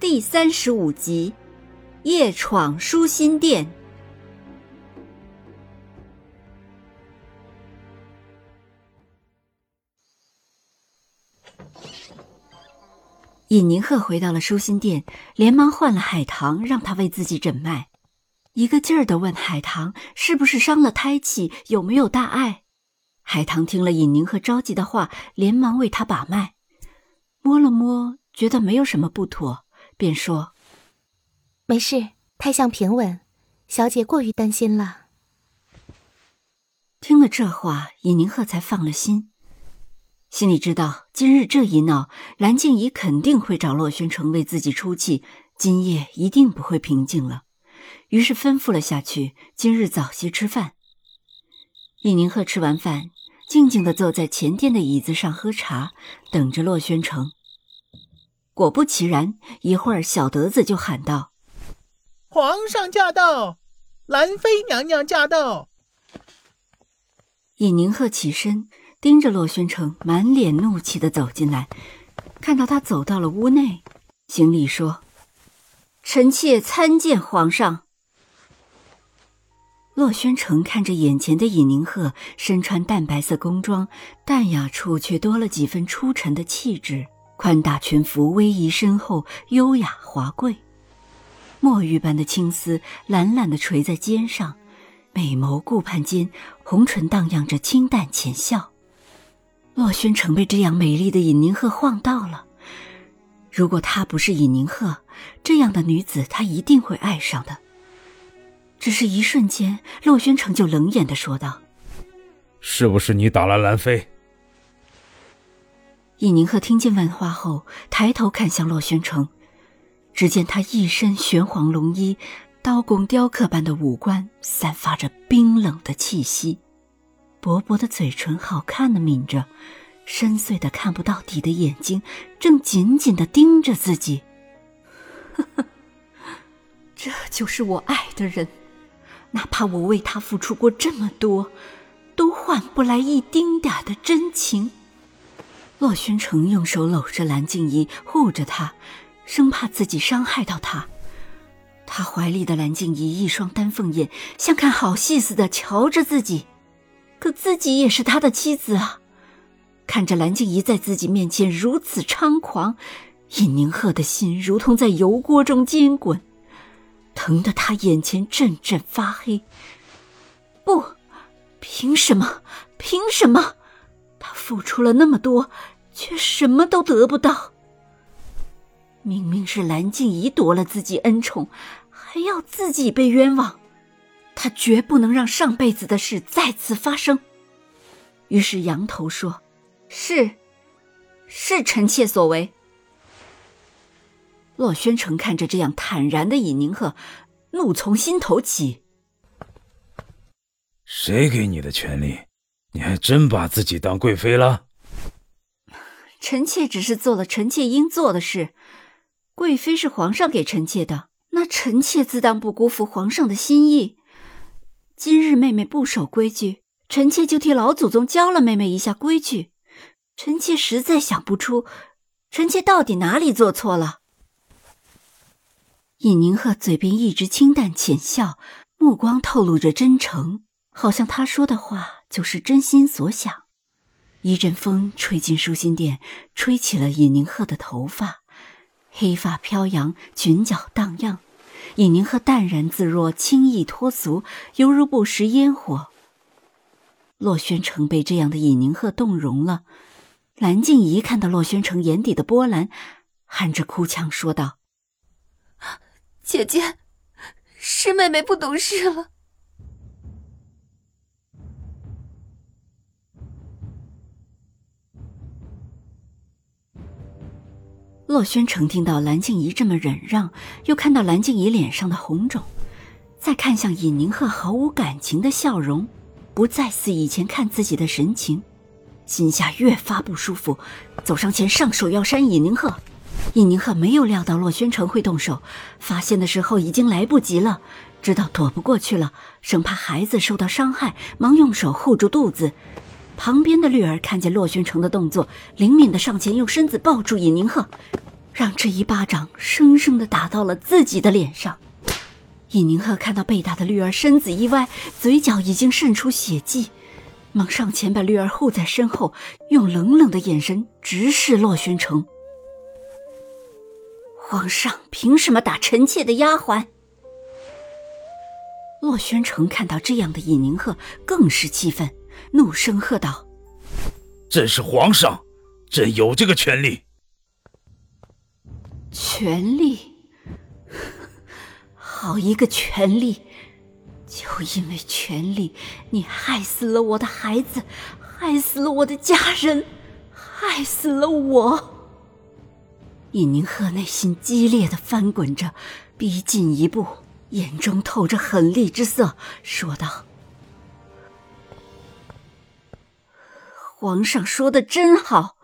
第三十五集，夜闯舒心殿。尹宁鹤回到了舒心殿，连忙唤了海棠，让他为自己诊脉，一个劲儿的问海棠是不是伤了胎气，有没有大碍。海棠听了尹宁鹤着急的话，连忙为他把脉，摸了摸，觉得没有什么不妥。便说：“没事，胎相平稳，小姐过于担心了。”听了这话，尹宁鹤才放了心，心里知道今日这一闹，蓝静怡肯定会找洛宣城为自己出气，今夜一定不会平静了。于是吩咐了下去：“今日早些吃饭。”尹宁鹤吃完饭，静静的坐在前殿的椅子上喝茶，等着洛宣城。果不其然，一会儿小德子就喊道：“皇上驾到，兰妃娘娘驾到。”尹宁鹤起身，盯着洛宣城，满脸怒气的走进来。看到他走到了屋内，行礼说：“臣妾参见皇上。”洛宣城看着眼前的尹宁鹤，身穿淡白色宫装，淡雅处却多了几分出尘的气质。宽大裙服，逶迤身后，优雅华贵。墨玉般的青丝懒懒的垂在肩上，美眸顾盼间，红唇荡漾着清淡浅笑。洛轩城被这样美丽的尹宁鹤晃到了。如果她不是尹宁鹤，这样的女子他一定会爱上的。只是一瞬间，洛轩城就冷眼的说道：“是不是你打了兰妃？”尹宁鹤听见问话后，抬头看向洛宣城，只见他一身玄黄龙衣，刀工雕刻般的五官散发着冰冷的气息，薄薄的嘴唇好看的抿着，深邃的看不到底的眼睛正紧紧的盯着自己。呵呵，这就是我爱的人，哪怕我为他付出过这么多，都换不来一丁点的真情。洛宣城用手搂着蓝静怡，护着她，生怕自己伤害到她。他怀里的蓝静怡一双丹凤眼像看好戏似的瞧着自己，可自己也是他的妻子啊！看着蓝静怡在自己面前如此猖狂，尹宁鹤的心如同在油锅中煎滚，疼得他眼前阵阵发黑。不，凭什么？凭什么？付出了那么多，却什么都得不到。明明是蓝静怡夺了自己恩宠，还要自己被冤枉，他绝不能让上辈子的事再次发生。于是扬头说：“是，是臣妾所为。”洛宣城看着这样坦然的尹宁鹤，怒从心头起。谁给你的权利？你还真把自己当贵妃了？臣妾只是做了臣妾应做的事，贵妃是皇上给臣妾的，那臣妾自当不辜负皇上的心意。今日妹妹不守规矩，臣妾就替老祖宗教了妹妹一下规矩。臣妾实在想不出，臣妾到底哪里做错了。尹宁鹤嘴边一直清淡浅笑，目光透露着真诚。好像他说的话就是真心所想。一阵风吹进舒心殿，吹起了尹宁鹤的头发，黑发飘扬，裙角荡漾。尹宁鹤淡然自若，轻易脱俗，犹如不食烟火。洛宣城被这样的尹宁鹤动容了。蓝静怡看到洛宣城眼底的波澜，含着哭腔说道：“姐姐，是妹妹不懂事了。”洛轩成听到蓝静怡这么忍让，又看到蓝静怡脸上的红肿，再看向尹宁鹤毫无感情的笑容，不再似以前看自己的神情，心下越发不舒服，走上前上手要扇尹宁鹤。尹宁鹤没有料到洛轩成会动手，发现的时候已经来不及了，知道躲不过去了，生怕孩子受到伤害，忙用手护住肚子。旁边的绿儿看见洛宣城的动作，灵敏的上前用身子抱住尹宁鹤，让这一巴掌生生的打到了自己的脸上。尹宁鹤看到被打的绿儿身子一歪，嘴角已经渗出血迹，忙上前把绿儿护在身后，用冷冷的眼神直视洛宣城。皇上凭什么打臣妾的丫鬟？洛宣城看到这样的尹宁鹤，更是气愤。怒声喝道：“朕是皇上，朕有这个权利。权利？好一个权利！就因为权利，你害死了我的孩子，害死了我的家人，害死了我。”尹宁鹤内心激烈的翻滚着，逼近一步，眼中透着狠厉之色，说道。皇上说的真好，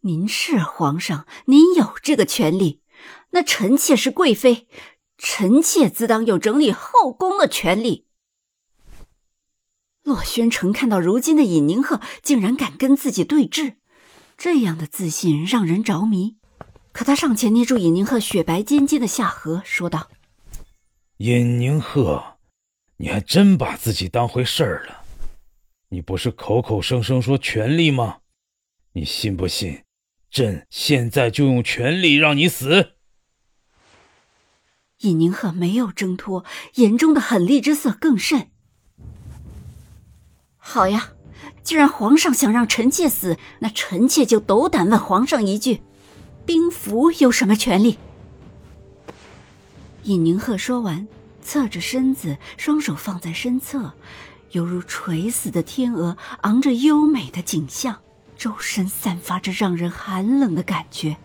您是皇上，您有这个权利。那臣妾是贵妃，臣妾自当有整理后宫的权利。洛宣城看到如今的尹宁鹤竟然敢跟自己对峙，这样的自信让人着迷。可他上前捏住尹宁鹤雪白尖尖的下颌，说道：“尹宁鹤，你还真把自己当回事儿了。”你不是口口声声说权力吗？你信不信？朕现在就用权力让你死！尹宁鹤没有挣脱，眼中的狠厉之色更甚。好呀，既然皇上想让臣妾死，那臣妾就斗胆问皇上一句：兵符有什么权利？尹宁鹤说完，侧着身子，双手放在身侧。犹如垂死的天鹅，昂着优美的景象，周身散发着让人寒冷的感觉。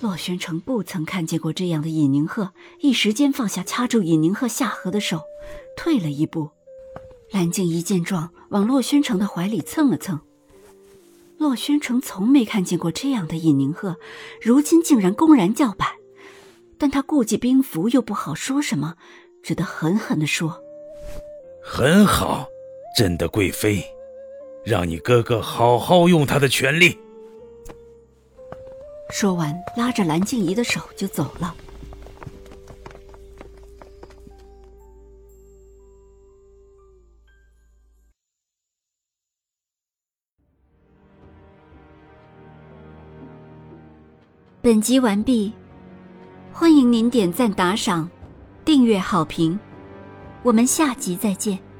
洛宣城不曾看见过这样的尹宁鹤，一时间放下掐住尹宁鹤下颌的手，退了一步。蓝静一见状，往洛宣城的怀里蹭了蹭。洛宣城从没看见过这样的尹宁鹤，如今竟然公然叫板，但他顾忌兵符，又不好说什么，只得狠狠地说。很好，朕的贵妃，让你哥哥好好用他的权力。说完，拉着蓝静怡的手就走了。本集完毕，欢迎您点赞、打赏、订阅、好评。我们下集再见。